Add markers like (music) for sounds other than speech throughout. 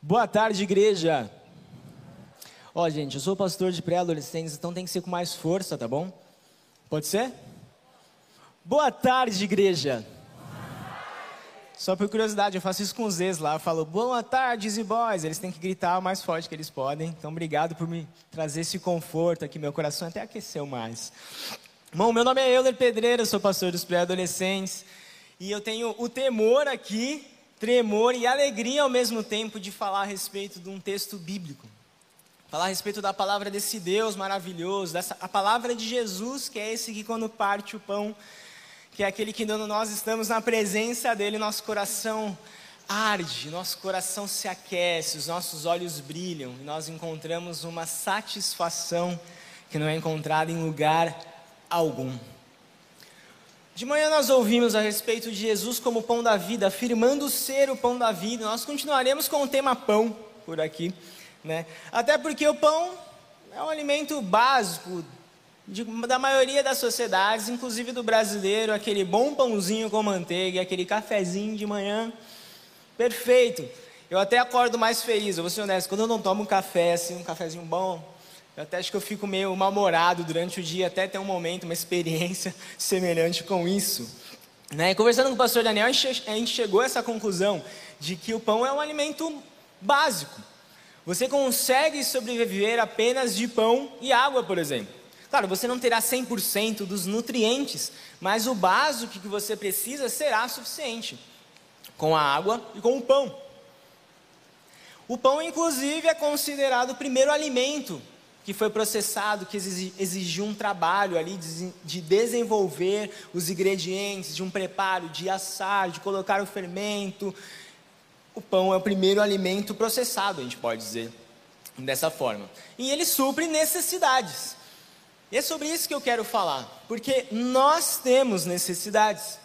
Boa tarde, igreja. Ó, gente, eu sou pastor de pré-adolescentes, então tem que ser com mais força, tá bom? Pode ser? Boa tarde, igreja. Só por curiosidade, eu faço isso com os ex lá. Eu falo, boa tarde, e boys. Eles têm que gritar o mais forte que eles podem. Então, obrigado por me trazer esse conforto aqui. Meu coração até aqueceu mais. Bom, meu nome é Euler Pedreira, sou pastor dos pré-adolescentes. E eu tenho o temor aqui, tremor e alegria ao mesmo tempo de falar a respeito de um texto bíblico. Falar a respeito da palavra desse Deus maravilhoso, dessa, a palavra de Jesus, que é esse que quando parte o pão, que é aquele que quando nós estamos na presença dele, nosso coração arde, nosso coração se aquece, os nossos olhos brilham e nós encontramos uma satisfação que não é encontrada em lugar algum. De manhã nós ouvimos a respeito de Jesus como pão da vida, afirmando ser o pão da vida. Nós continuaremos com o tema pão por aqui, né? Até porque o pão é um alimento básico de, da maioria das sociedades, inclusive do brasileiro, aquele bom pãozinho com manteiga, aquele cafezinho de manhã, perfeito. Eu até acordo mais feliz, eu vou ser honesto, quando eu não tomo um café, assim, um cafezinho bom, eu até acho que eu fico meio mal-humorado durante o dia, até ter um momento, uma experiência (laughs) semelhante com isso. Né? Conversando com o pastor Daniel, a gente chegou a essa conclusão de que o pão é um alimento básico. Você consegue sobreviver apenas de pão e água, por exemplo. Claro, você não terá 100% dos nutrientes, mas o básico que você precisa será suficiente com a água e com o pão. O pão, inclusive, é considerado o primeiro alimento que foi processado, que exigiu um trabalho ali de desenvolver os ingredientes, de um preparo, de assar, de colocar o fermento. O pão é o primeiro alimento processado, a gente pode dizer dessa forma. E ele supre necessidades. E é sobre isso que eu quero falar, porque nós temos necessidades,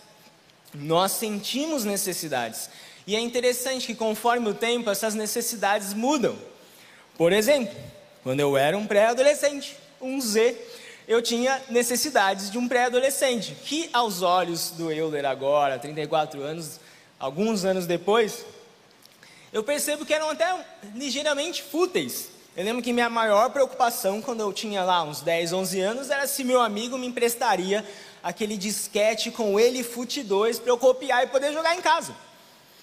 nós sentimos necessidades. E é interessante que conforme o tempo essas necessidades mudam. Por exemplo, quando eu era um pré-adolescente, um Z, eu tinha necessidades de um pré-adolescente, que aos olhos do Euler agora, 34 anos, alguns anos depois, eu percebo que eram até ligeiramente fúteis. Eu lembro que minha maior preocupação quando eu tinha lá uns 10, 11 anos era se meu amigo me emprestaria aquele disquete com ele Fute 2 para eu copiar e poder jogar em casa.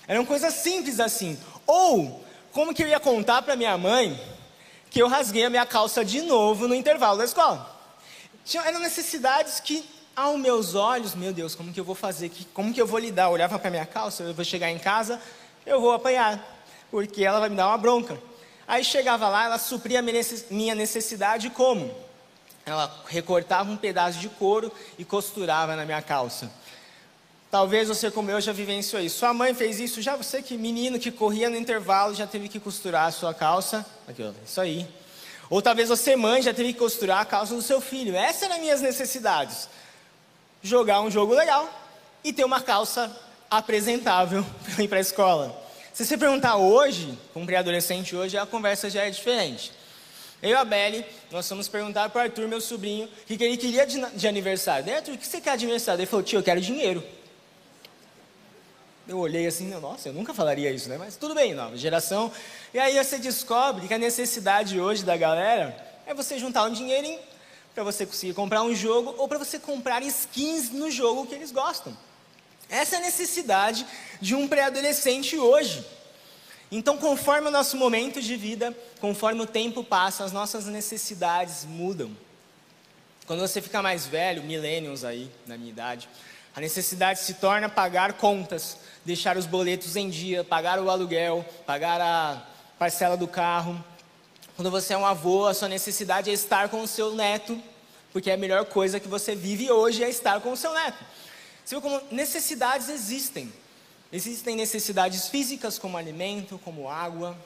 Eram coisas simples assim. Ou como que eu ia contar para minha mãe que eu rasguei a minha calça de novo no intervalo da escola. Tinha, eram necessidades que, aos meus olhos, meu Deus, como que eu vou fazer? Como que eu vou lidar? Eu olhava para minha calça, eu vou chegar em casa, eu vou apanhar, porque ela vai me dar uma bronca. Aí chegava lá, ela supria minha necessidade como? Ela recortava um pedaço de couro e costurava na minha calça. Talvez você, como eu, já vivenciou isso. Sua mãe fez isso, já você que menino que corria no intervalo já teve que costurar a sua calça. Aqui, ó, isso aí. Ou talvez você, mãe, já teve que costurar a calça do seu filho. Essas eram minhas necessidades. Jogar um jogo legal e ter uma calça apresentável (laughs) para ir para a escola. Se você perguntar hoje, com um pré-adolescente hoje, a conversa já é diferente. Eu e a Belle, nós fomos perguntar para o Arthur, meu sobrinho, o que, ele queria de, de aniversário. Daí, Arthur, o que você quer de aniversário? Ele falou, tio, eu quero dinheiro. Eu olhei assim, nossa, eu nunca falaria isso, né? Mas tudo bem, nova geração. E aí você descobre que a necessidade hoje da galera é você juntar um dinheirinho para você conseguir comprar um jogo ou para você comprar skins no jogo que eles gostam. Essa é a necessidade de um pré-adolescente hoje. Então, conforme o nosso momento de vida, conforme o tempo passa, as nossas necessidades mudam. Quando você fica mais velho, millennials aí, na minha idade, a necessidade se torna pagar contas, deixar os boletos em dia, pagar o aluguel, pagar a parcela do carro. Quando você é um avô, a sua necessidade é estar com o seu neto, porque a melhor coisa que você vive hoje é estar com o seu neto. Você viu como necessidades existem. Existem necessidades físicas, como alimento, como água,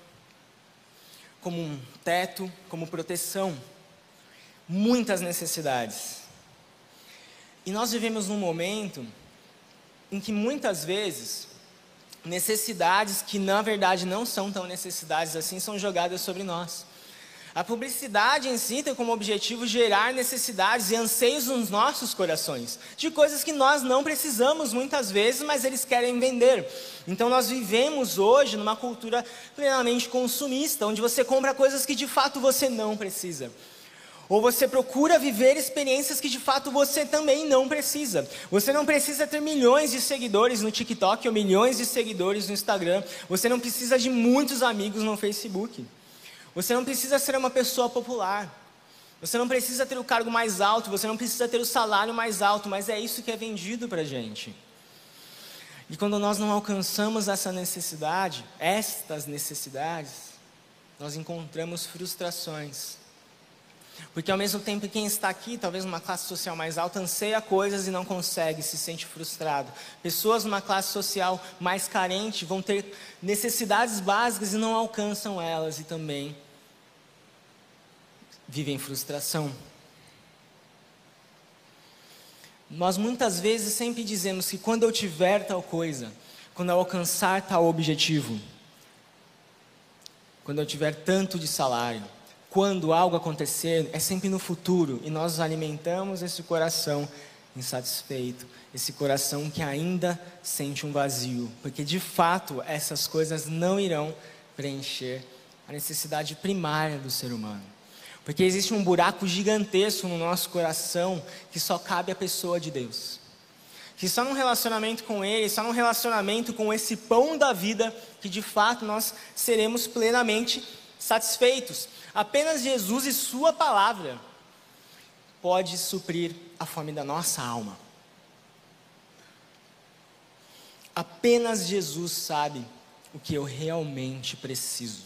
como um teto, como proteção. Muitas necessidades. E nós vivemos num momento em que muitas vezes necessidades que na verdade não são tão necessidades assim são jogadas sobre nós. A publicidade em si tem como objetivo gerar necessidades e anseios nos nossos corações, de coisas que nós não precisamos muitas vezes, mas eles querem vender. Então nós vivemos hoje numa cultura plenamente consumista, onde você compra coisas que de fato você não precisa. Ou você procura viver experiências que de fato você também não precisa. Você não precisa ter milhões de seguidores no TikTok ou milhões de seguidores no Instagram. Você não precisa de muitos amigos no Facebook. Você não precisa ser uma pessoa popular. Você não precisa ter o cargo mais alto, você não precisa ter o salário mais alto, mas é isso que é vendido para a gente. E quando nós não alcançamos essa necessidade, estas necessidades, nós encontramos frustrações. Porque ao mesmo tempo quem está aqui, talvez numa classe social mais alta, anseia coisas e não consegue, se sente frustrado. Pessoas numa classe social mais carente vão ter necessidades básicas e não alcançam elas e também vivem frustração. Nós muitas vezes sempre dizemos que quando eu tiver tal coisa, quando eu alcançar tal objetivo, quando eu tiver tanto de salário, quando algo acontecer, é sempre no futuro e nós alimentamos esse coração insatisfeito, esse coração que ainda sente um vazio, porque de fato essas coisas não irão preencher a necessidade primária do ser humano. Porque existe um buraco gigantesco no nosso coração que só cabe à pessoa de Deus. Que só num relacionamento com Ele, só num relacionamento com esse pão da vida, que de fato nós seremos plenamente satisfeitos. Apenas Jesus e Sua palavra pode suprir a fome da nossa alma. Apenas Jesus sabe o que eu realmente preciso.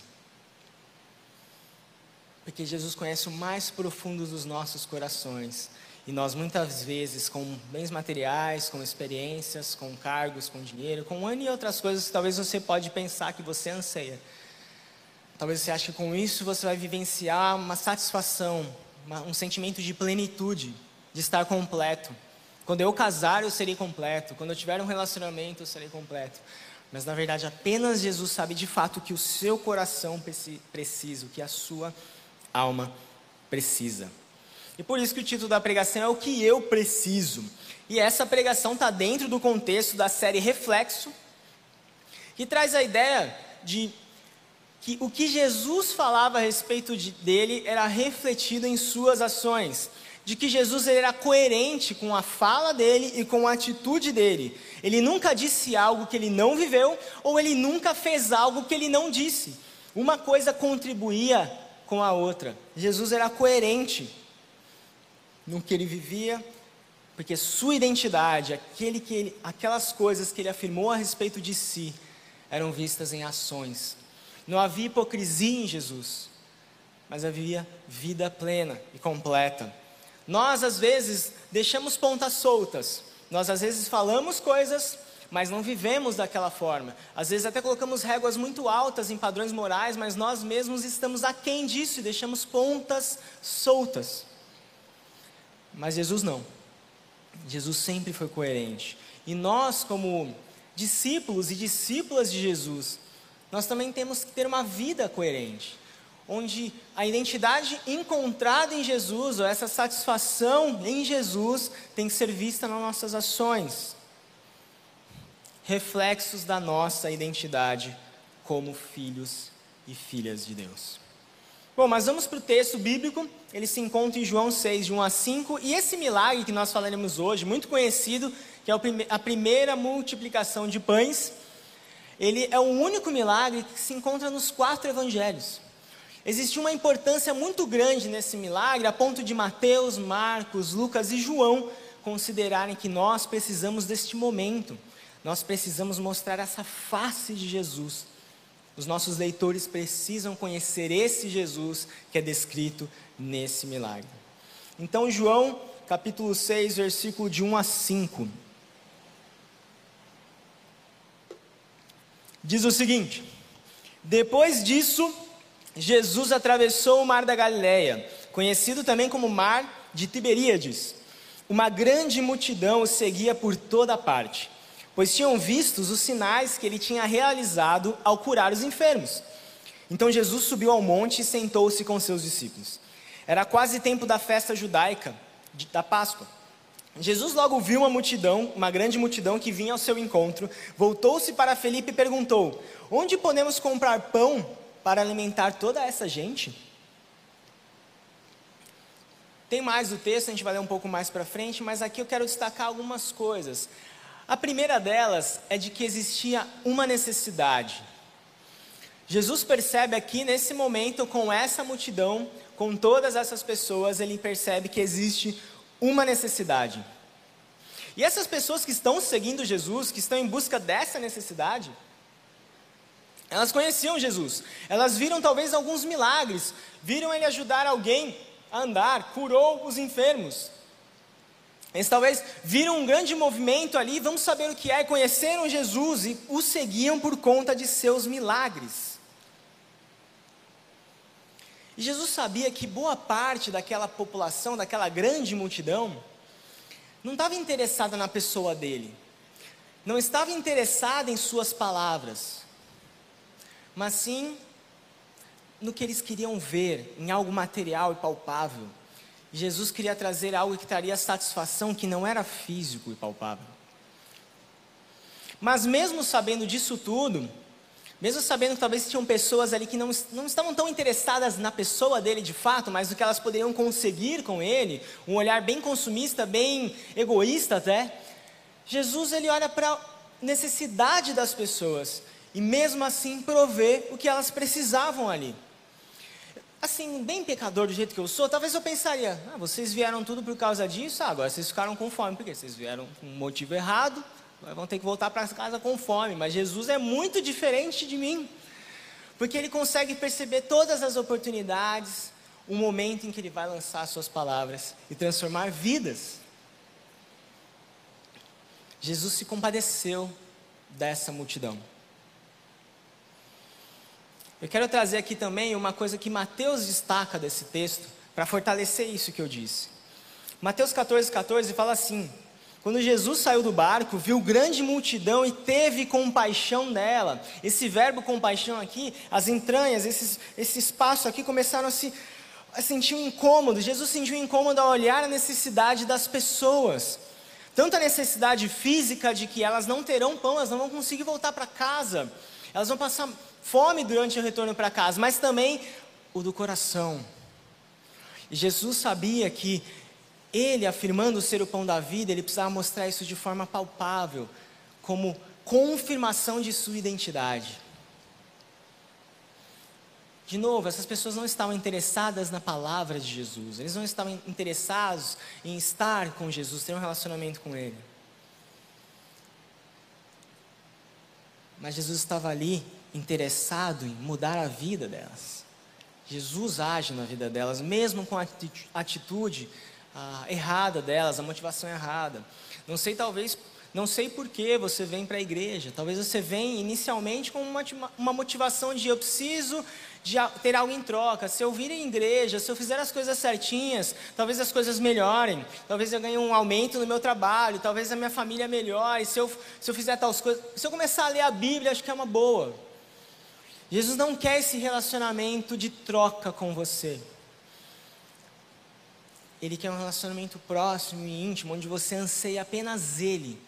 Porque Jesus conhece o mais profundo dos nossos corações. E nós muitas vezes, com bens materiais, com experiências, com cargos, com dinheiro, com um ano e outras coisas que talvez você pode pensar que você anseia. Talvez você ache que com isso você vai vivenciar uma satisfação, uma, um sentimento de plenitude, de estar completo. Quando eu casar, eu serei completo. Quando eu tiver um relacionamento, eu serei completo. Mas na verdade, apenas Jesus sabe de fato o que o seu coração precisa, o que a sua alma precisa. E por isso que o título da pregação é O que eu preciso. E essa pregação está dentro do contexto da série Reflexo, que traz a ideia de que o que Jesus falava a respeito de, dele era refletido em suas ações, de que Jesus era coerente com a fala dele e com a atitude dele. Ele nunca disse algo que ele não viveu, ou ele nunca fez algo que ele não disse. Uma coisa contribuía com a outra. Jesus era coerente no que ele vivia, porque sua identidade, aquele que ele, aquelas coisas que ele afirmou a respeito de si, eram vistas em ações. Não havia hipocrisia em Jesus, mas havia vida plena e completa. Nós, às vezes, deixamos pontas soltas. Nós, às vezes, falamos coisas mas não vivemos daquela forma. Às vezes até colocamos réguas muito altas em padrões morais, mas nós mesmos estamos aquém disso e deixamos pontas soltas. Mas Jesus não. Jesus sempre foi coerente. E nós, como discípulos e discípulas de Jesus, nós também temos que ter uma vida coerente, onde a identidade encontrada em Jesus, ou essa satisfação em Jesus, tem que ser vista nas nossas ações. Reflexos da nossa identidade como filhos e filhas de Deus. Bom, mas vamos para o texto bíblico, ele se encontra em João 6, de 1 a 5, e esse milagre que nós falaremos hoje, muito conhecido, que é a primeira multiplicação de pães, ele é o único milagre que se encontra nos quatro evangelhos. Existe uma importância muito grande nesse milagre, a ponto de Mateus, Marcos, Lucas e João considerarem que nós precisamos deste momento. Nós precisamos mostrar essa face de Jesus. Os nossos leitores precisam conhecer esse Jesus que é descrito nesse milagre. Então, João, capítulo 6, versículo de 1 a 5. Diz o seguinte: Depois disso, Jesus atravessou o mar da Galileia, conhecido também como mar de Tiberíades. Uma grande multidão o seguia por toda parte pois tinham visto os sinais que ele tinha realizado ao curar os enfermos. Então Jesus subiu ao monte e sentou-se com seus discípulos. Era quase tempo da festa judaica, da Páscoa. Jesus logo viu uma multidão, uma grande multidão que vinha ao seu encontro, voltou-se para Felipe e perguntou: Onde podemos comprar pão para alimentar toda essa gente? Tem mais do texto, a gente vai ler um pouco mais para frente, mas aqui eu quero destacar algumas coisas. A primeira delas é de que existia uma necessidade. Jesus percebe aqui nesse momento, com essa multidão, com todas essas pessoas, ele percebe que existe uma necessidade. E essas pessoas que estão seguindo Jesus, que estão em busca dessa necessidade, elas conheciam Jesus, elas viram talvez alguns milagres, viram ele ajudar alguém a andar, curou os enfermos. Eles talvez viram um grande movimento ali, vamos saber o que é, conheceram Jesus e o seguiam por conta de seus milagres. E Jesus sabia que boa parte daquela população, daquela grande multidão, não estava interessada na pessoa dele, não estava interessada em suas palavras, mas sim no que eles queriam ver, em algo material e palpável. Jesus queria trazer algo que traria satisfação que não era físico e palpável. Mas mesmo sabendo disso tudo, mesmo sabendo que talvez tinham pessoas ali que não, não estavam tão interessadas na pessoa dele de fato, mas no que elas poderiam conseguir com ele, um olhar bem consumista, bem egoísta até, Jesus ele olha para a necessidade das pessoas e mesmo assim provê o que elas precisavam ali. Assim, bem pecador do jeito que eu sou, talvez eu pensaria: ah, vocês vieram tudo por causa disso, ah, agora vocês ficaram com fome, porque vocês vieram com um motivo errado, vão ter que voltar para casa com fome. Mas Jesus é muito diferente de mim, porque ele consegue perceber todas as oportunidades, o momento em que ele vai lançar suas palavras e transformar vidas. Jesus se compadeceu dessa multidão. Eu quero trazer aqui também uma coisa que Mateus destaca desse texto, para fortalecer isso que eu disse. Mateus 14, 14 fala assim: quando Jesus saiu do barco, viu grande multidão e teve compaixão dela. Esse verbo compaixão aqui, as entranhas, esses, esse espaço aqui começaram a se a sentir um incômodo. Jesus sentiu um incômodo ao olhar a necessidade das pessoas. Tanto a necessidade física de que elas não terão pão, elas não vão conseguir voltar para casa. Elas vão passar fome durante o retorno para casa, mas também o do coração. E Jesus sabia que ele, afirmando ser o pão da vida, ele precisava mostrar isso de forma palpável, como confirmação de sua identidade. De novo, essas pessoas não estavam interessadas na palavra de Jesus, eles não estavam interessados em estar com Jesus, ter um relacionamento com Ele. Mas Jesus estava ali interessado em mudar a vida delas. Jesus age na vida delas, mesmo com a atitude ah, errada delas, a motivação errada. Não sei, talvez, não sei por que você vem para a igreja. Talvez você venha inicialmente com uma, uma motivação de eu preciso de ter algo em troca. Se eu vir em igreja, se eu fizer as coisas certinhas, talvez as coisas melhorem. Talvez eu ganhe um aumento no meu trabalho. Talvez a minha família melhore. Se eu, se eu fizer tais coisas. Se eu começar a ler a Bíblia, acho que é uma boa. Jesus não quer esse relacionamento de troca com você. Ele quer um relacionamento próximo e íntimo, onde você anseia apenas Ele.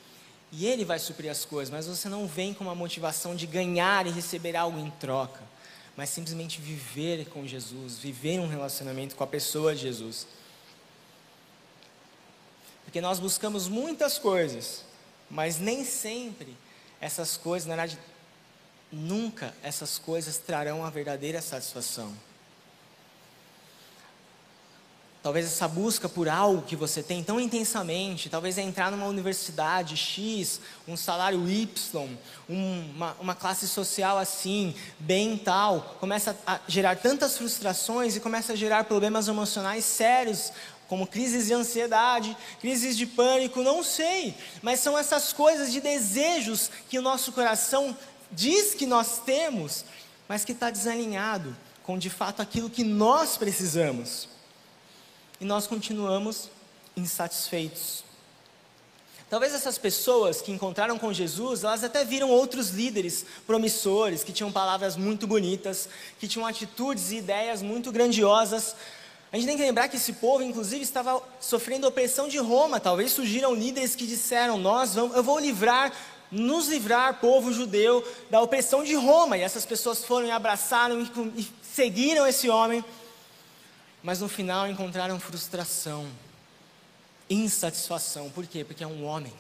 E Ele vai suprir as coisas, mas você não vem com uma motivação de ganhar e receber algo em troca, mas simplesmente viver com Jesus, viver um relacionamento com a pessoa de Jesus. Porque nós buscamos muitas coisas, mas nem sempre essas coisas, na verdade, nunca essas coisas trarão a verdadeira satisfação. Talvez essa busca por algo que você tem tão intensamente, talvez é entrar numa universidade X, um salário Y, uma, uma classe social assim, bem tal, começa a gerar tantas frustrações e começa a gerar problemas emocionais sérios, como crises de ansiedade, crises de pânico, não sei, mas são essas coisas de desejos que o nosso coração diz que nós temos, mas que está desalinhado com de fato aquilo que nós precisamos. E nós continuamos insatisfeitos. Talvez essas pessoas que encontraram com Jesus, elas até viram outros líderes promissores, que tinham palavras muito bonitas, que tinham atitudes e ideias muito grandiosas. A gente tem que lembrar que esse povo, inclusive, estava sofrendo opressão de Roma. Talvez surgiram líderes que disseram: Nós vamos, eu vou livrar, nos livrar, povo judeu, da opressão de Roma. E essas pessoas foram e abraçaram e, seguiram esse homem. Mas no final encontraram frustração insatisfação. Por quê? Porque é um homem.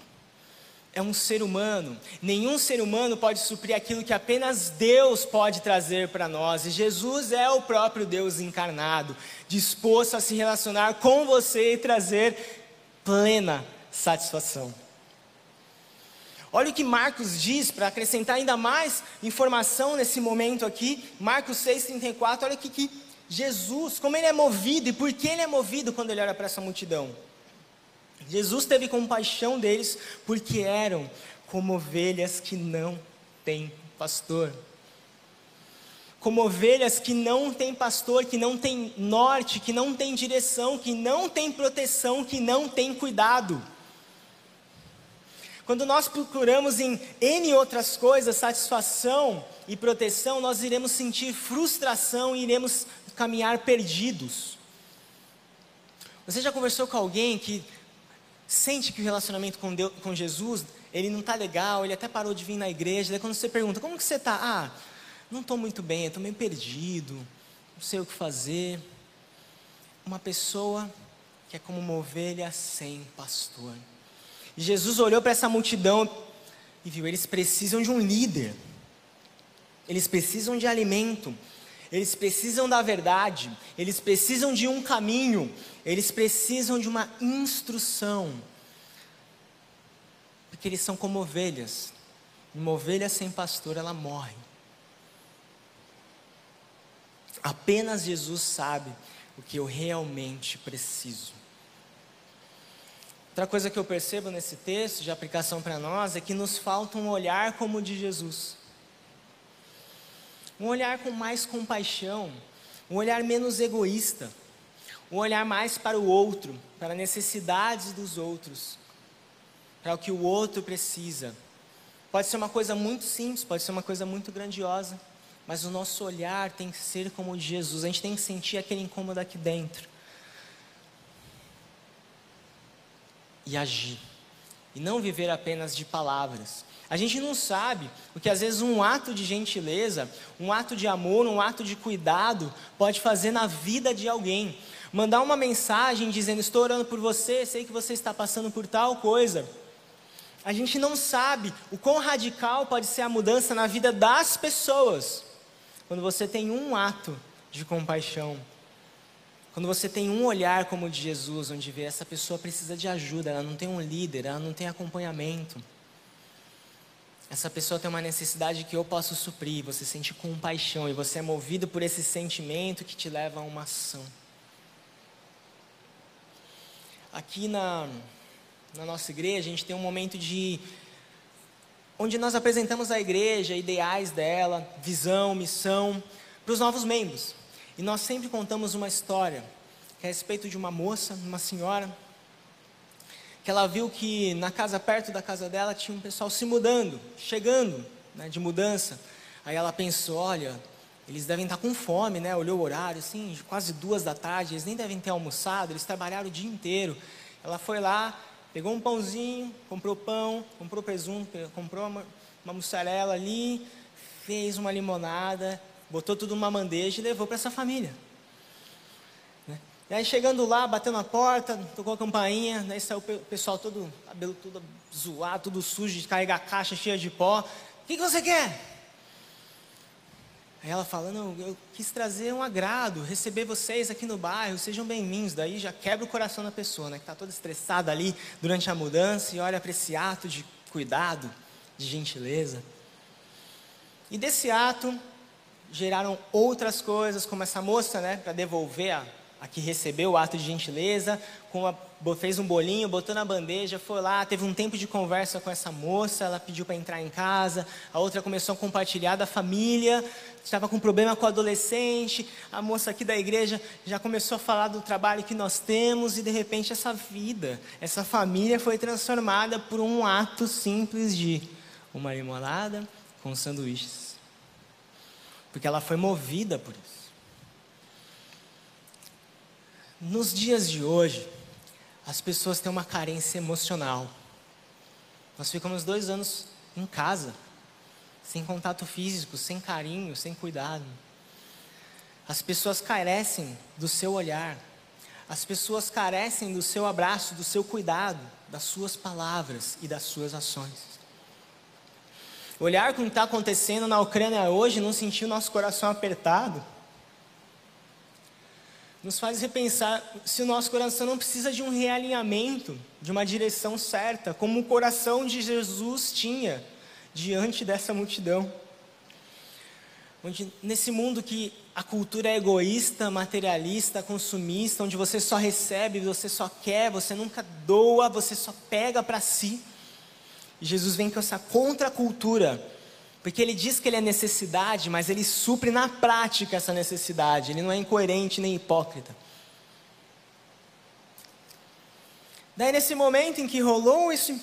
É um ser humano. Nenhum ser humano pode suprir aquilo que apenas Deus pode trazer para nós. E Jesus é o próprio Deus encarnado, disposto a se relacionar com você e trazer plena satisfação. Olha o que Marcos diz para acrescentar ainda mais informação nesse momento aqui. Marcos 6,34. Olha o que Jesus, como ele é movido e por que ele é movido quando ele olha para essa multidão. Jesus teve compaixão deles porque eram como ovelhas que não têm pastor. Como ovelhas que não têm pastor, que não têm norte, que não têm direção, que não têm proteção, que não têm cuidado. Quando nós procuramos em N outras coisas satisfação e proteção, nós iremos sentir frustração e iremos caminhar perdidos. Você já conversou com alguém que sente que o relacionamento com, Deus, com Jesus, ele não está legal, ele até parou de vir na igreja. Daí quando você pergunta, como que você está? Ah, não estou muito bem, estou meio perdido, não sei o que fazer. Uma pessoa que é como uma ovelha sem pastor. E Jesus olhou para essa multidão e viu, eles precisam de um líder. Eles precisam de alimento. Eles precisam da verdade, eles precisam de um caminho, eles precisam de uma instrução. Porque eles são como ovelhas. Uma ovelha sem pastor, ela morre. Apenas Jesus sabe o que eu realmente preciso. Outra coisa que eu percebo nesse texto de aplicação para nós é que nos falta um olhar como o de Jesus um olhar com mais compaixão, um olhar menos egoísta, um olhar mais para o outro, para as necessidades dos outros, para o que o outro precisa. Pode ser uma coisa muito simples, pode ser uma coisa muito grandiosa, mas o nosso olhar tem que ser como o de Jesus, a gente tem que sentir aquele incômodo aqui dentro e agir, e não viver apenas de palavras. A gente não sabe o que às vezes um ato de gentileza, um ato de amor, um ato de cuidado pode fazer na vida de alguém. Mandar uma mensagem dizendo: Estou orando por você, sei que você está passando por tal coisa. A gente não sabe o quão radical pode ser a mudança na vida das pessoas quando você tem um ato de compaixão. Quando você tem um olhar como o de Jesus, onde vê essa pessoa precisa de ajuda, ela não tem um líder, ela não tem acompanhamento. Essa pessoa tem uma necessidade que eu posso suprir, você sente compaixão e você é movido por esse sentimento que te leva a uma ação. Aqui na, na nossa igreja, a gente tem um momento de. onde nós apresentamos a igreja, ideais dela, visão, missão, para os novos membros. E nós sempre contamos uma história, que é a respeito de uma moça, uma senhora, que ela viu que na casa perto da casa dela tinha um pessoal se mudando, chegando, né, de mudança. Aí ela pensou, olha, eles devem estar com fome, né? Olhou o horário, assim, quase duas da tarde, eles nem devem ter almoçado, eles trabalharam o dia inteiro. Ela foi lá, pegou um pãozinho, comprou pão, comprou presunto, comprou uma, uma mussarela ali, fez uma limonada, botou tudo numa bandeja e levou para essa família. E aí chegando lá, bateu na porta, tocou a campainha, daí saiu o pessoal todo, cabelo todo zoado, tudo sujo, de carregar caixa cheia de pó. O que, que você quer? Aí ela fala, não, eu quis trazer um agrado, receber vocês aqui no bairro, sejam bem-vindos. Daí já quebra o coração da pessoa, né? Que está toda estressada ali durante a mudança e olha para esse ato de cuidado, de gentileza. E desse ato geraram outras coisas, como essa moça, né? Para devolver a a que recebeu o ato de gentileza, a, fez um bolinho, botou na bandeja, foi lá, teve um tempo de conversa com essa moça, ela pediu para entrar em casa, a outra começou a compartilhar da família, estava com problema com o adolescente, a moça aqui da igreja já começou a falar do trabalho que nós temos e de repente essa vida, essa família foi transformada por um ato simples de uma limonada com sanduíches. Porque ela foi movida por isso. Nos dias de hoje, as pessoas têm uma carência emocional. Nós ficamos dois anos em casa, sem contato físico, sem carinho, sem cuidado. As pessoas carecem do seu olhar, as pessoas carecem do seu abraço, do seu cuidado, das suas palavras e das suas ações. Olhar com o que está acontecendo na Ucrânia hoje, não sentir o nosso coração apertado, nos faz repensar se o nosso coração não precisa de um realinhamento, de uma direção certa, como o coração de Jesus tinha diante dessa multidão. Onde, nesse mundo que a cultura é egoísta, materialista, consumista, onde você só recebe, você só quer, você nunca doa, você só pega para si. Jesus vem com essa contracultura porque ele diz que ele é necessidade, mas ele supre na prática essa necessidade. Ele não é incoerente nem hipócrita. Daí, nesse momento em que rolou esse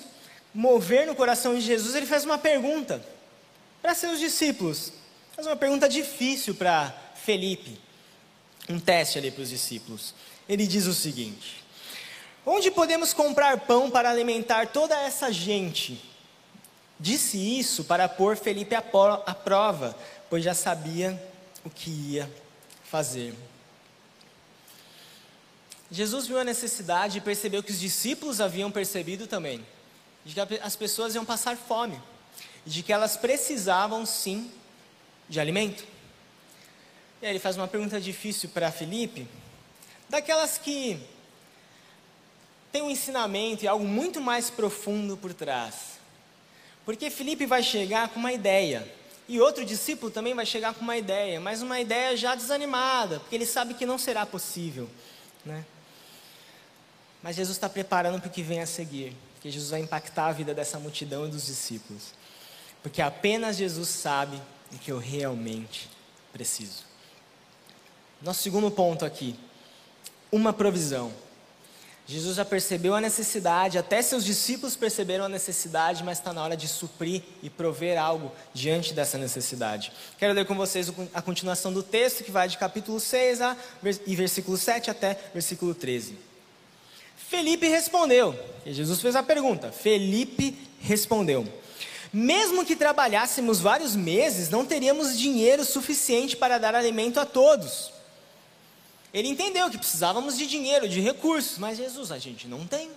mover no coração de Jesus, ele faz uma pergunta para seus discípulos. Faz uma pergunta difícil para Felipe. Um teste ali para os discípulos. Ele diz o seguinte: Onde podemos comprar pão para alimentar toda essa gente? Disse isso para pôr Felipe à prova, pois já sabia o que ia fazer. Jesus viu a necessidade e percebeu que os discípulos haviam percebido também, de que as pessoas iam passar fome, de que elas precisavam sim de alimento. E aí ele faz uma pergunta difícil para Felipe, daquelas que tem um ensinamento e algo muito mais profundo por trás. Porque Felipe vai chegar com uma ideia. E outro discípulo também vai chegar com uma ideia, mas uma ideia já desanimada, porque ele sabe que não será possível. Né? Mas Jesus está preparando para o que vem a seguir, porque Jesus vai impactar a vida dessa multidão e dos discípulos. Porque apenas Jesus sabe o que eu realmente preciso. Nosso segundo ponto aqui: uma provisão. Jesus já percebeu a necessidade, até seus discípulos perceberam a necessidade, mas está na hora de suprir e prover algo diante dessa necessidade. Quero ler com vocês a continuação do texto, que vai de capítulo 6 a, e versículo 7 até versículo 13. Felipe respondeu, e Jesus fez a pergunta. Felipe respondeu: Mesmo que trabalhássemos vários meses, não teríamos dinheiro suficiente para dar alimento a todos. Ele entendeu que precisávamos de dinheiro, de recursos, mas Jesus, a gente não tem.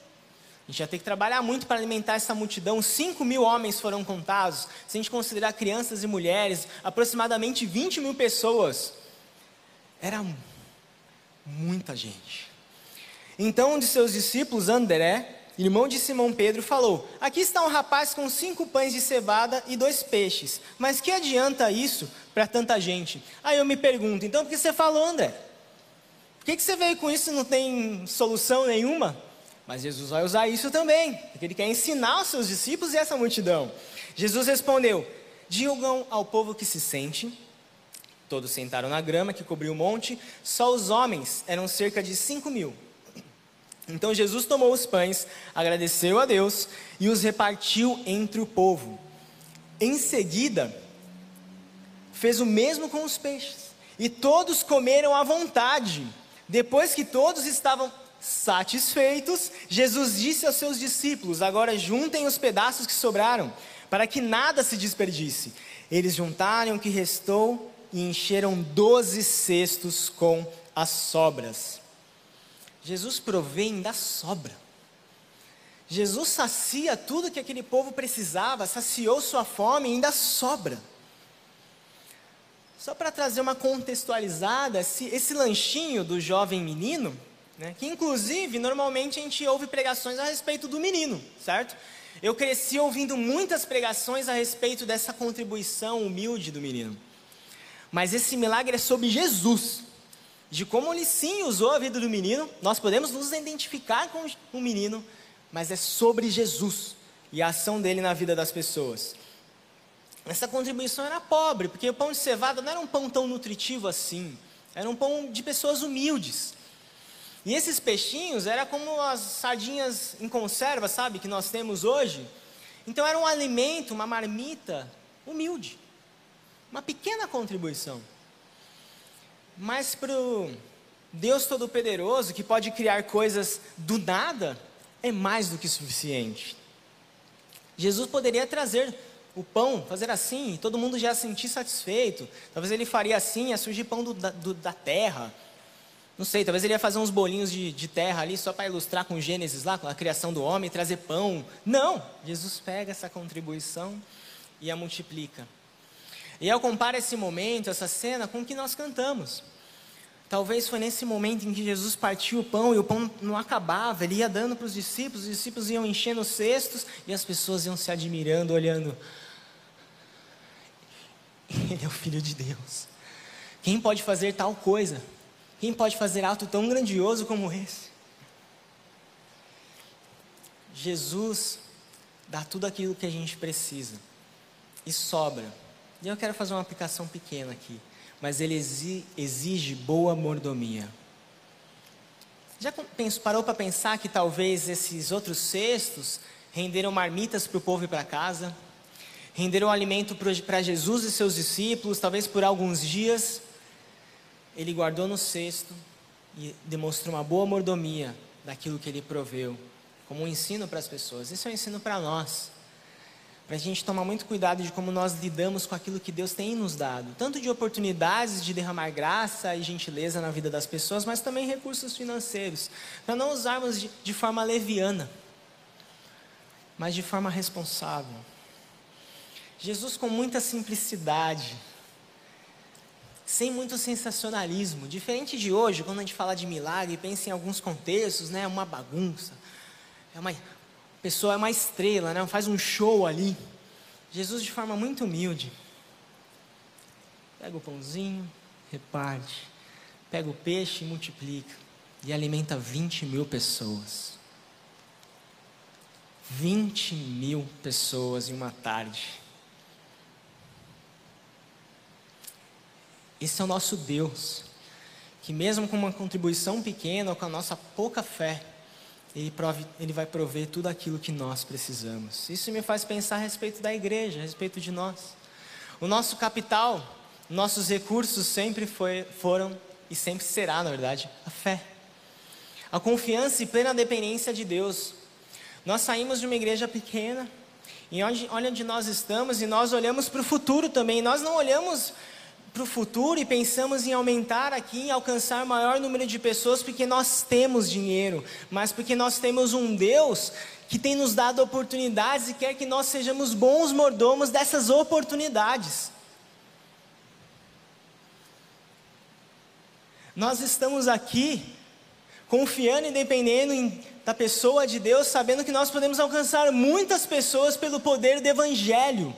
A gente ia ter que trabalhar muito para alimentar essa multidão. 5 mil homens foram contados. Se a gente considerar crianças e mulheres, aproximadamente 20 mil pessoas. Era muita gente. Então um de seus discípulos, André, irmão de Simão Pedro, falou: Aqui está um rapaz com cinco pães de cevada e dois peixes. Mas que adianta isso para tanta gente? Aí eu me pergunto: então por que você falou, André? Por que, que você veio com isso e não tem solução nenhuma? Mas Jesus vai usar isso também, porque ele quer ensinar os seus discípulos e essa multidão. Jesus respondeu: Digam ao povo que se sente. Todos sentaram na grama que cobriu o monte, só os homens eram cerca de cinco mil. Então Jesus tomou os pães, agradeceu a Deus e os repartiu entre o povo. Em seguida, fez o mesmo com os peixes, e todos comeram à vontade. Depois que todos estavam satisfeitos, Jesus disse aos seus discípulos: Agora juntem os pedaços que sobraram, para que nada se desperdice. Eles juntaram o que restou e encheram doze cestos com as sobras. Jesus provém da sobra. Jesus sacia tudo que aquele povo precisava, saciou sua fome e ainda sobra. Só para trazer uma contextualizada, esse, lanchinho do jovem menino, né, que inclusive normalmente a gente ouve pregações a respeito do menino, certo? Eu cresci ouvindo muitas pregações a respeito dessa contribuição humilde do menino. Mas esse milagre é sobre Jesus. de como ele sim usou a vida do menino. Nós podemos nos identificar com o menino, mas é sobre Jesus e a ação dele na vida das pessoas. Essa contribuição era pobre, porque o pão de cevada não era um pão tão nutritivo assim. Era um pão de pessoas humildes. E esses peixinhos era como as sardinhas em conserva, sabe, que nós temos hoje. Então era um alimento, uma marmita humilde. Uma pequena contribuição. Mas para o Deus Todo-Poderoso, que pode criar coisas do nada, é mais do que suficiente. Jesus poderia trazer o pão, fazer assim, todo mundo já se sentir satisfeito. Talvez ele faria assim, ia surgir pão do, do, da terra. Não sei, talvez ele ia fazer uns bolinhos de, de terra ali só para ilustrar com Gênesis lá, com a criação do homem, trazer pão. Não! Jesus pega essa contribuição e a multiplica. E eu comparo esse momento, essa cena, com o que nós cantamos. Talvez foi nesse momento em que Jesus partiu o pão e o pão não acabava, ele ia dando para os discípulos, os discípulos iam enchendo os cestos e as pessoas iam se admirando, olhando. Ele é o Filho de Deus. Quem pode fazer tal coisa? Quem pode fazer ato tão grandioso como esse? Jesus dá tudo aquilo que a gente precisa e sobra. E eu quero fazer uma aplicação pequena aqui, mas ele exige boa mordomia. Já parou para pensar que talvez esses outros cestos renderam marmitas para o povo ir para casa? renderam alimento para Jesus e seus discípulos, talvez por alguns dias. Ele guardou no cesto e demonstrou uma boa mordomia daquilo que ele proveu, como um ensino para as pessoas. Isso é um ensino para nós, para a gente tomar muito cuidado de como nós lidamos com aquilo que Deus tem nos dado, tanto de oportunidades de derramar graça e gentileza na vida das pessoas, mas também recursos financeiros, para não usarmos de, de forma leviana, mas de forma responsável. Jesus, com muita simplicidade, sem muito sensacionalismo, diferente de hoje, quando a gente fala de milagre, pensa em alguns contextos, né, uma bagunça, é uma pessoa é uma estrela, né, faz um show ali. Jesus, de forma muito humilde, pega o pãozinho, reparte, pega o peixe e multiplica, e alimenta 20 mil pessoas. 20 mil pessoas em uma tarde. Esse é o nosso Deus, que mesmo com uma contribuição pequena ou com a nossa pouca fé, ele, prove, ele vai prover tudo aquilo que nós precisamos. Isso me faz pensar a respeito da igreja, a respeito de nós. O nosso capital, nossos recursos sempre foi, foram e sempre será, na verdade, a fé. A confiança e plena dependência de Deus. Nós saímos de uma igreja pequena, e onde, onde nós estamos, e nós olhamos para o futuro também. Nós não olhamos para o futuro e pensamos em aumentar aqui, em alcançar maior número de pessoas, porque nós temos dinheiro, mas porque nós temos um Deus que tem nos dado oportunidades e quer que nós sejamos bons mordomos dessas oportunidades. Nós estamos aqui confiando e dependendo em, da pessoa de Deus, sabendo que nós podemos alcançar muitas pessoas pelo poder do Evangelho.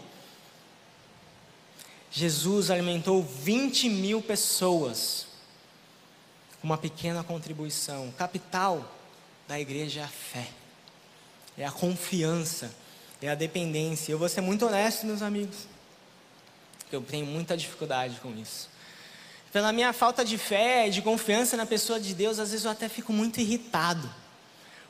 Jesus alimentou 20 mil pessoas com uma pequena contribuição. O capital da igreja é a fé, é a confiança, é a dependência. Eu vou ser muito honesto, meus amigos, eu tenho muita dificuldade com isso. Pela minha falta de fé e de confiança na pessoa de Deus, às vezes eu até fico muito irritado.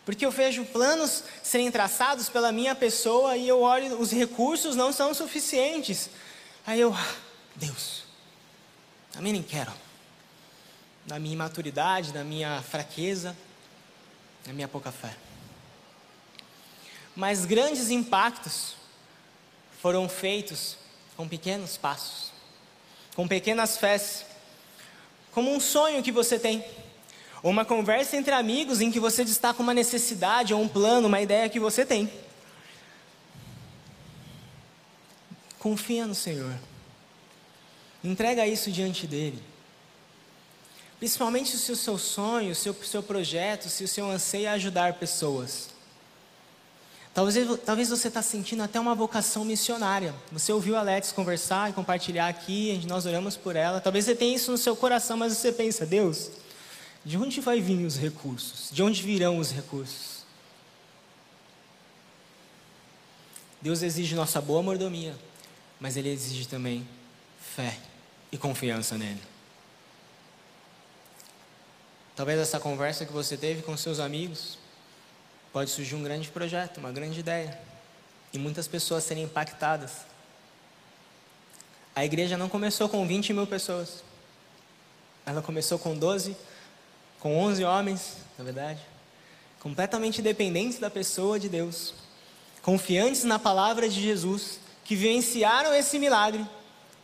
Porque eu vejo planos serem traçados pela minha pessoa e eu olho, os recursos não são suficientes. Aí eu, Deus, também nem quero. Na minha imaturidade, na minha fraqueza, na minha pouca fé. Mas grandes impactos foram feitos com pequenos passos, com pequenas fés, como um sonho que você tem, ou uma conversa entre amigos em que você destaca uma necessidade ou um plano, uma ideia que você tem. Confia no Senhor. Entrega isso diante dele. Principalmente se o seu sonho, se o seu projeto, se o seu anseio é ajudar pessoas. Talvez, talvez você está sentindo até uma vocação missionária. Você ouviu a Alex conversar e compartilhar aqui, nós oramos por ela. Talvez você tenha isso no seu coração, mas você pensa, Deus, de onde vai vir os recursos? De onde virão os recursos? Deus exige nossa boa mordomia, mas Ele exige também fé e confiança nele. Talvez essa conversa que você teve com seus amigos pode surgir um grande projeto, uma grande ideia, e muitas pessoas serem impactadas. A igreja não começou com 20 mil pessoas, ela começou com 12, com 11 homens, na verdade, completamente dependentes da pessoa de Deus, confiantes na palavra de Jesus, que vivenciaram esse milagre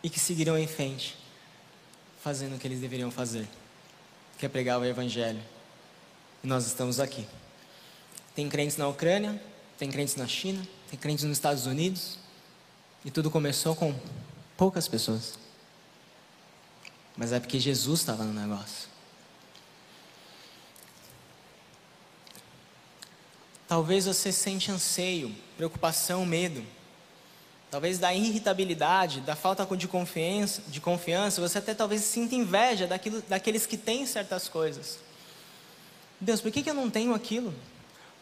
e que seguiram em frente, fazendo o que eles deveriam fazer que é pregar o Evangelho. E nós estamos aqui. Tem crentes na Ucrânia, tem crentes na China, tem crentes nos Estados Unidos. E tudo começou com poucas pessoas. Mas é porque Jesus estava no negócio. Talvez você sente anseio, preocupação, medo talvez da irritabilidade, da falta de confiança, de confiança, você até talvez sinta inveja daquilo, daqueles que têm certas coisas. Deus, por que, que eu não tenho aquilo?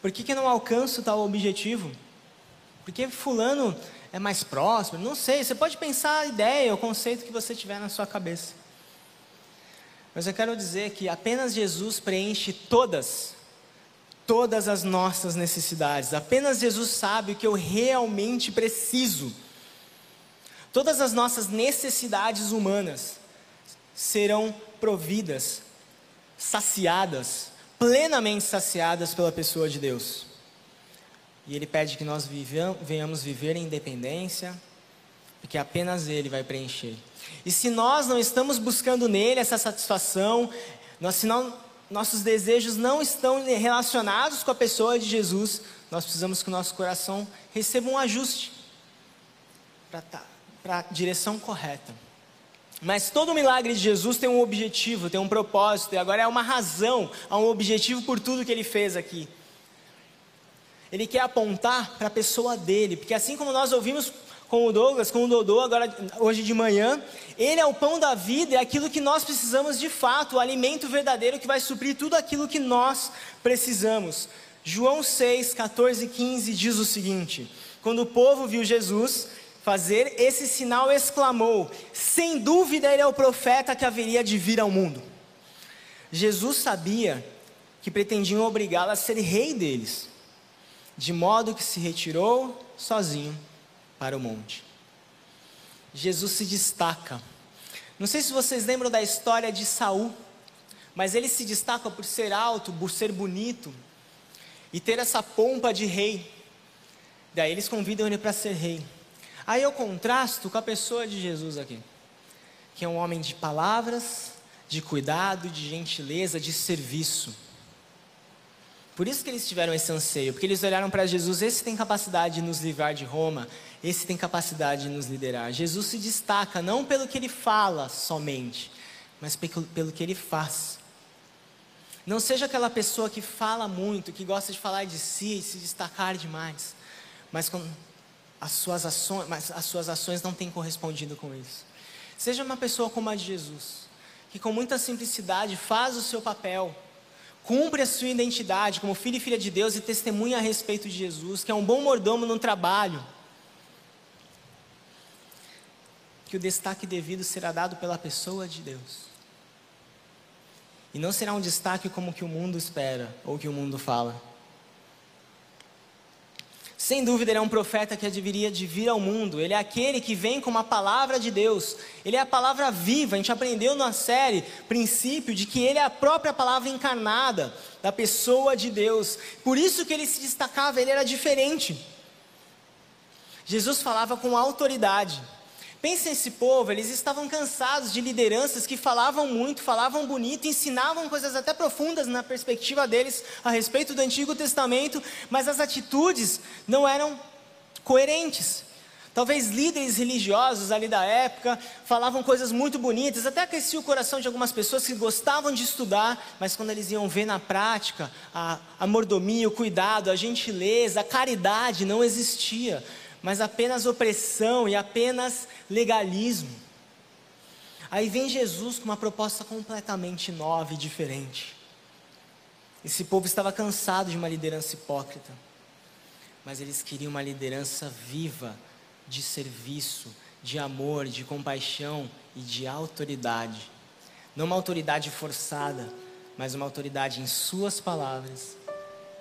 Por que, que eu não alcanço tal objetivo? Porque fulano é mais próximo? Não sei, você pode pensar a ideia, o conceito que você tiver na sua cabeça. Mas eu quero dizer que apenas Jesus preenche todas todas as nossas necessidades. Apenas Jesus sabe o que eu realmente preciso. Todas as nossas necessidades humanas serão providas, saciadas, plenamente saciadas pela pessoa de Deus. E Ele pede que nós venhamos viver em independência, porque apenas Ele vai preencher. E se nós não estamos buscando nele essa satisfação, nós, se não nossos desejos não estão relacionados com a pessoa de Jesus, nós precisamos que o nosso coração receba um ajuste para tá, a direção correta. Mas todo milagre de Jesus tem um objetivo, tem um propósito, e agora é uma razão, há um objetivo por tudo que ele fez aqui. Ele quer apontar para a pessoa dele, porque assim como nós ouvimos com o Douglas, com o Dodô, agora hoje de manhã. Ele é o pão da vida, é aquilo que nós precisamos de fato, o alimento verdadeiro que vai suprir tudo aquilo que nós precisamos. João 6, 14 e 15 diz o seguinte: Quando o povo viu Jesus fazer esse sinal, exclamou: Sem dúvida ele é o profeta que haveria de vir ao mundo. Jesus sabia que pretendiam obrigá-lo a ser rei deles, de modo que se retirou sozinho para o monte. Jesus se destaca. Não sei se vocês lembram da história de Saul, mas ele se destaca por ser alto, por ser bonito e ter essa pompa de rei. Daí eles convidam ele para ser rei. Aí eu contrasto com a pessoa de Jesus aqui, que é um homem de palavras, de cuidado, de gentileza, de serviço. Por isso que eles tiveram esse anseio, porque eles olharam para Jesus, esse tem capacidade de nos livrar de Roma, esse tem capacidade de nos liderar. Jesus se destaca não pelo que ele fala somente, mas pelo que ele faz. Não seja aquela pessoa que fala muito, que gosta de falar de si e se destacar demais, mas com as suas ações, mas as suas ações não têm correspondido com isso. Seja uma pessoa como a de Jesus, que com muita simplicidade faz o seu papel, cumpre a sua identidade como filho e filha de Deus e testemunha a respeito de Jesus, que é um bom mordomo no trabalho. Que o destaque devido será dado pela pessoa de Deus. E não será um destaque como que o mundo espera ou que o mundo fala. Sem dúvida, ele é um profeta que deveria de vir ao mundo. Ele é aquele que vem com uma palavra de Deus. Ele é a palavra viva. A gente aprendeu na série princípio de que ele é a própria palavra encarnada da pessoa de Deus. Por isso que ele se destacava, ele era diferente. Jesus falava com autoridade. Pense nesse povo, eles estavam cansados de lideranças que falavam muito, falavam bonito, ensinavam coisas até profundas na perspectiva deles a respeito do Antigo Testamento, mas as atitudes não eram coerentes. Talvez líderes religiosos ali da época falavam coisas muito bonitas, até aquecia o coração de algumas pessoas que gostavam de estudar, mas quando eles iam ver na prática, a, a mordomia, o cuidado, a gentileza, a caridade não existia, mas apenas opressão e apenas legalismo. Aí vem Jesus com uma proposta completamente nova e diferente. Esse povo estava cansado de uma liderança hipócrita, mas eles queriam uma liderança viva, de serviço, de amor, de compaixão e de autoridade. Não uma autoridade forçada, mas uma autoridade em Suas palavras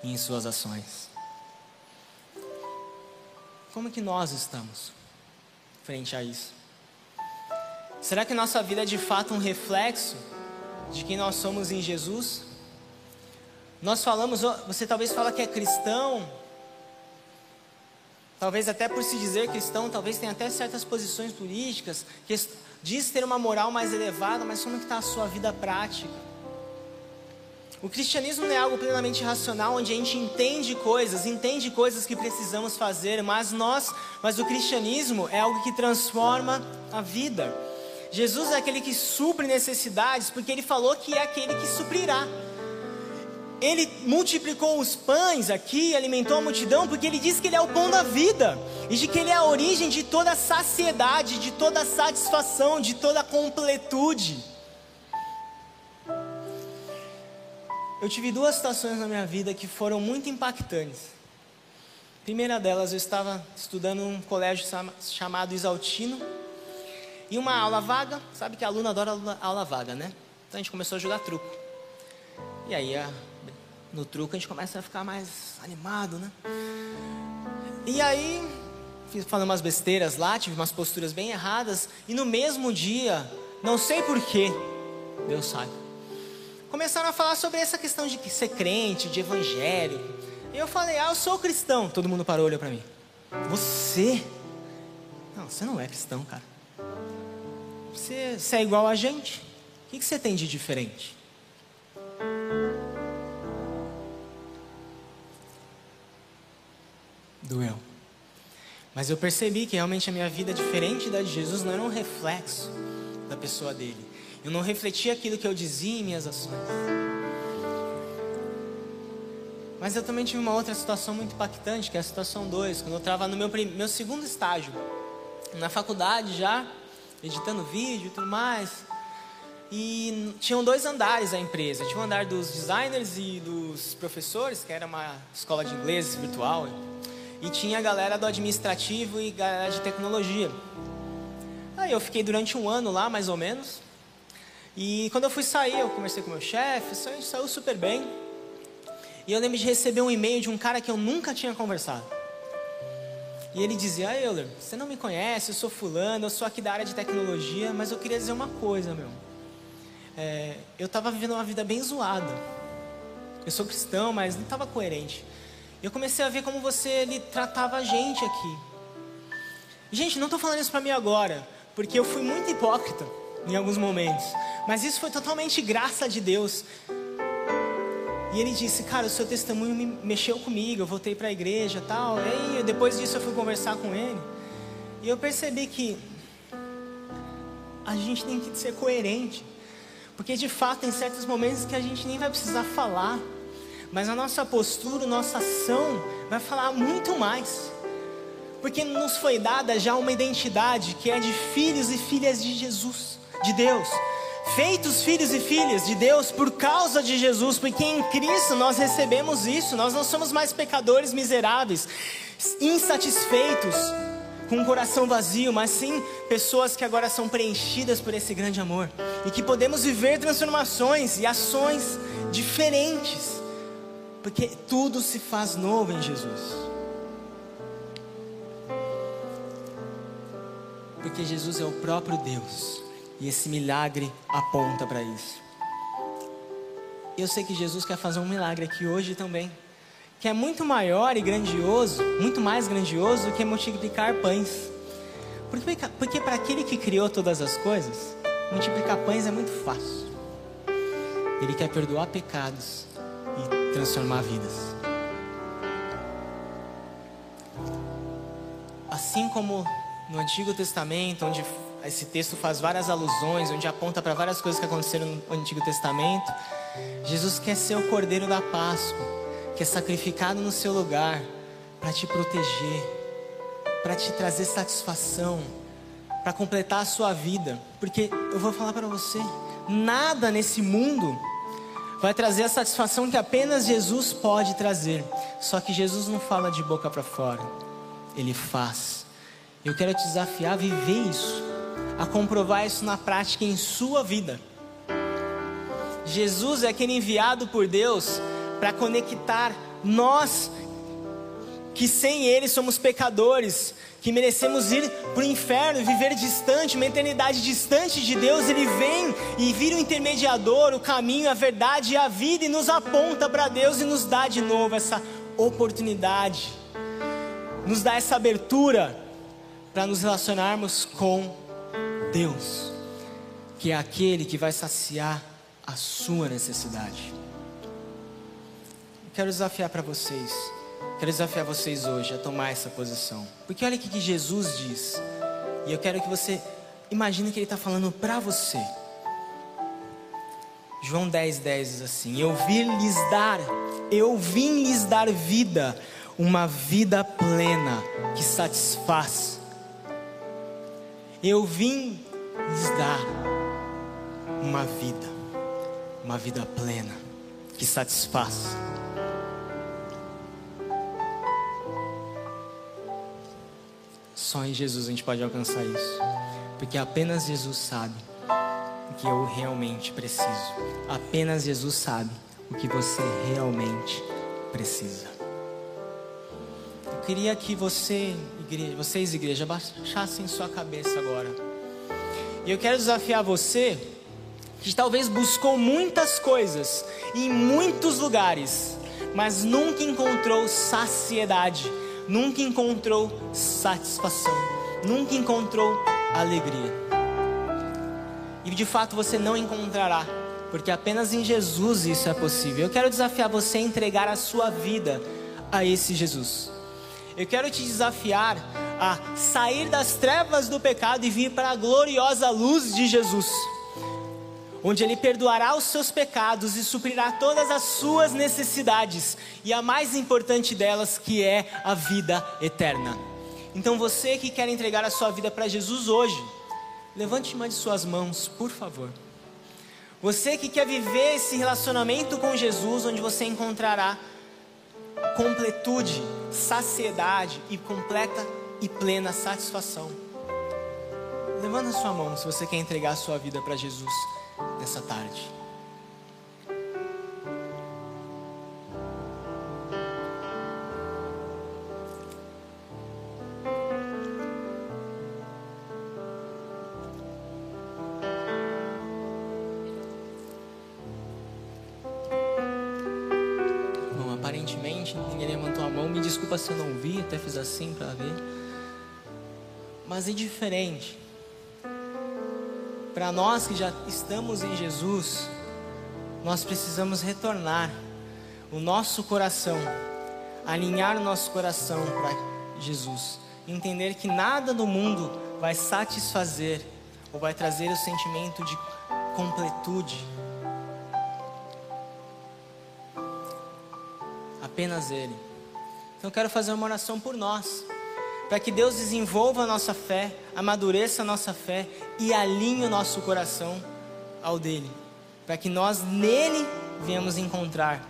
e em Suas ações. Como que nós estamos frente a isso? Será que nossa vida é de fato um reflexo de quem nós somos em Jesus? Nós falamos, você talvez fala que é cristão, talvez até por se dizer cristão, talvez tenha até certas posições políticas, que diz ter uma moral mais elevada, mas como está a sua vida prática? O cristianismo não é algo plenamente racional, onde a gente entende coisas, entende coisas que precisamos fazer, mas nós, mas o cristianismo é algo que transforma a vida. Jesus é aquele que supre necessidades, porque ele falou que é aquele que suprirá. Ele multiplicou os pães aqui, alimentou a multidão, porque ele disse que ele é o pão da vida, e de que ele é a origem de toda a saciedade, de toda a satisfação, de toda a completude. Eu tive duas situações na minha vida que foram muito impactantes. A primeira delas, eu estava estudando num colégio chamado Isaltino, e uma aula vaga, sabe que aluno adora aula vaga, né? Então a gente começou a jogar truco. E aí, no truco, a gente começa a ficar mais animado, né? E aí, fiz falando umas besteiras lá, tive umas posturas bem erradas, e no mesmo dia, não sei porquê, Deus sabe, começaram a falar sobre essa questão de ser crente, de evangélico. E eu falei, ah, eu sou cristão. Todo mundo parou e olhou para mim. Você? Não, você não é cristão, cara. Você, você é igual a gente. O que, que você tem de diferente? Doeu. Mas eu percebi que realmente a minha vida, diferente da de Jesus, não era um reflexo da pessoa dele. Eu não refletia aquilo que eu dizia em minhas ações. Mas eu também tive uma outra situação muito impactante, que é a situação 2, quando eu estava no meu, meu segundo estágio, na faculdade já, editando vídeo e tudo mais. E tinham dois andares a empresa. Tinha o um andar dos designers e dos professores, que era uma escola de inglês virtual. E tinha a galera do administrativo e galera de tecnologia. Aí eu fiquei durante um ano lá, mais ou menos. E quando eu fui sair, eu conversei com meu chefe, a saiu super bem. E eu lembro de receber um e-mail de um cara que eu nunca tinha conversado. E ele dizia: Ah, Euler, você não me conhece, eu sou fulano, eu sou aqui da área de tecnologia, mas eu queria dizer uma coisa, meu. É, eu estava vivendo uma vida bem zoada. Eu sou cristão, mas não estava coerente. Eu comecei a ver como você ele tratava a gente aqui. Gente, não estou falando isso para mim agora, porque eu fui muito hipócrita em alguns momentos. Mas isso foi totalmente graça de Deus. E ele disse, cara, o seu testemunho me mexeu comigo, eu voltei para a igreja tal. E aí, depois disso eu fui conversar com ele. E eu percebi que a gente tem que ser coerente. Porque de fato tem certos momentos que a gente nem vai precisar falar. Mas a nossa postura, nossa ação vai falar muito mais. Porque nos foi dada já uma identidade que é de filhos e filhas de Jesus, de Deus. Feitos filhos e filhas de Deus por causa de Jesus, porque em Cristo nós recebemos isso, nós não somos mais pecadores miseráveis, insatisfeitos, com um coração vazio, mas sim pessoas que agora são preenchidas por esse grande amor. E que podemos viver transformações e ações diferentes, porque tudo se faz novo em Jesus. Porque Jesus é o próprio Deus e esse milagre aponta para isso. Eu sei que Jesus quer fazer um milagre aqui hoje também, que é muito maior e grandioso, muito mais grandioso do que multiplicar pães. Porque, para aquele que criou todas as coisas, multiplicar pães é muito fácil. Ele quer perdoar pecados e transformar vidas. assim como no Antigo Testamento, onde esse texto faz várias alusões, onde aponta para várias coisas que aconteceram no Antigo Testamento, Jesus quer ser o Cordeiro da Páscoa, que é sacrificado no seu lugar para te proteger, para te trazer satisfação, para completar a sua vida. Porque eu vou falar para você, nada nesse mundo vai trazer a satisfação que apenas Jesus pode trazer. Só que Jesus não fala de boca para fora, ele faz. Eu quero te desafiar a viver isso, a comprovar isso na prática em sua vida. Jesus é aquele enviado por Deus para conectar nós que sem Ele somos pecadores, que merecemos ir para o inferno, viver distante, uma eternidade distante de Deus, Ele vem e vira o intermediador, o caminho, a verdade e a vida e nos aponta para Deus e nos dá de novo essa oportunidade, nos dá essa abertura para nos relacionarmos com Deus, que é aquele que vai saciar a sua necessidade. Quero desafiar para vocês Quero desafiar vocês hoje a tomar essa posição. Porque olha o que Jesus diz. E eu quero que você imagine que ele está falando para você. João 10, 10 diz assim: Eu vim lhes dar, eu vim lhes dar vida, uma vida plena que satisfaz. Eu vim lhes dar uma vida, uma vida plena que satisfaz. Só em Jesus a gente pode alcançar isso. Porque apenas Jesus sabe o que eu realmente preciso. Apenas Jesus sabe o que você realmente precisa. Eu queria que você, igreja, vocês, igreja, baixassem sua cabeça agora. E eu quero desafiar você que talvez buscou muitas coisas em muitos lugares, mas nunca encontrou saciedade nunca encontrou satisfação, nunca encontrou alegria. E de fato você não encontrará, porque apenas em Jesus isso é possível. Eu quero desafiar você a entregar a sua vida a esse Jesus. Eu quero te desafiar a sair das trevas do pecado e vir para a gloriosa luz de Jesus onde Ele perdoará os seus pecados e suprirá todas as suas necessidades, e a mais importante delas, que é a vida eterna. Então você que quer entregar a sua vida para Jesus hoje, levante uma de suas mãos, por favor. Você que quer viver esse relacionamento com Jesus, onde você encontrará completude, saciedade e completa e plena satisfação. Levanta sua mão se você quer entregar a sua vida para Jesus nessa tarde. Aparentemente ninguém levantou a mão. Me desculpa se eu não vi, até fiz assim para ver. Mas é diferente para nós que já estamos em Jesus, nós precisamos retornar o nosso coração, alinhar o nosso coração para Jesus, entender que nada no mundo vai satisfazer ou vai trazer o sentimento de completude. Apenas Ele. Então eu quero fazer uma oração por nós para que Deus desenvolva a nossa fé, amadureça a nossa fé e alinhe o nosso coração ao dele, para que nós nele venhamos encontrar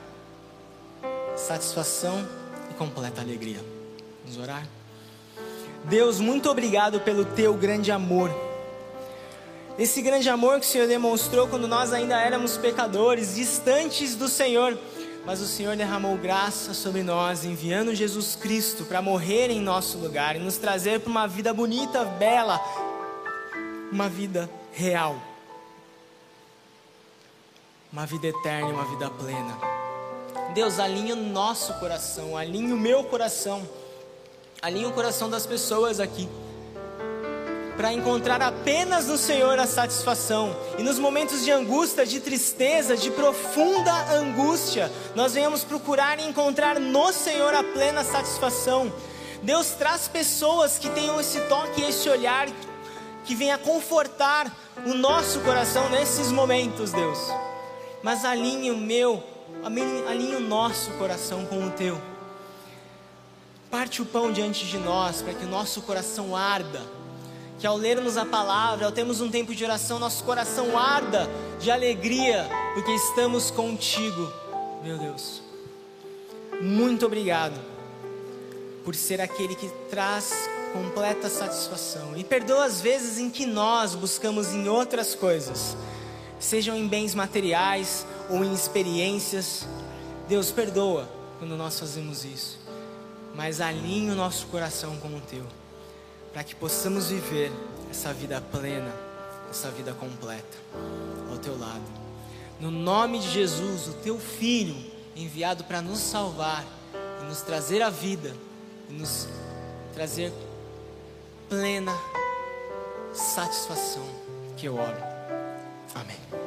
satisfação e completa alegria. Vamos orar? Deus, muito obrigado pelo teu grande amor. Esse grande amor que o Senhor demonstrou quando nós ainda éramos pecadores, distantes do Senhor mas o Senhor derramou graça sobre nós, enviando Jesus Cristo para morrer em nosso lugar e nos trazer para uma vida bonita, bela, uma vida real, uma vida eterna, uma vida plena. Deus, alinha o nosso coração, alinha o meu coração, alinha o coração das pessoas aqui para encontrar apenas no Senhor a satisfação. E nos momentos de angústia, de tristeza, de profunda angústia, nós venhamos procurar encontrar no Senhor a plena satisfação. Deus traz pessoas que tenham esse toque esse olhar que venha confortar o nosso coração nesses momentos, Deus. Mas alinhe o meu, alinhe o nosso coração com o teu. Parte o pão diante de nós para que o nosso coração arda. Que ao lermos a palavra, ao termos um tempo de oração, nosso coração arda de alegria, porque estamos contigo, meu Deus. Muito obrigado por ser aquele que traz completa satisfação. E perdoa as vezes em que nós buscamos em outras coisas, sejam em bens materiais ou em experiências. Deus perdoa quando nós fazemos isso, mas alinhe o nosso coração com o teu, para que possamos viver essa vida plena, essa vida completa ao teu lado. No nome de Jesus, o teu filho enviado para nos salvar e nos trazer a vida e nos trazer plena satisfação que eu oro. Amém.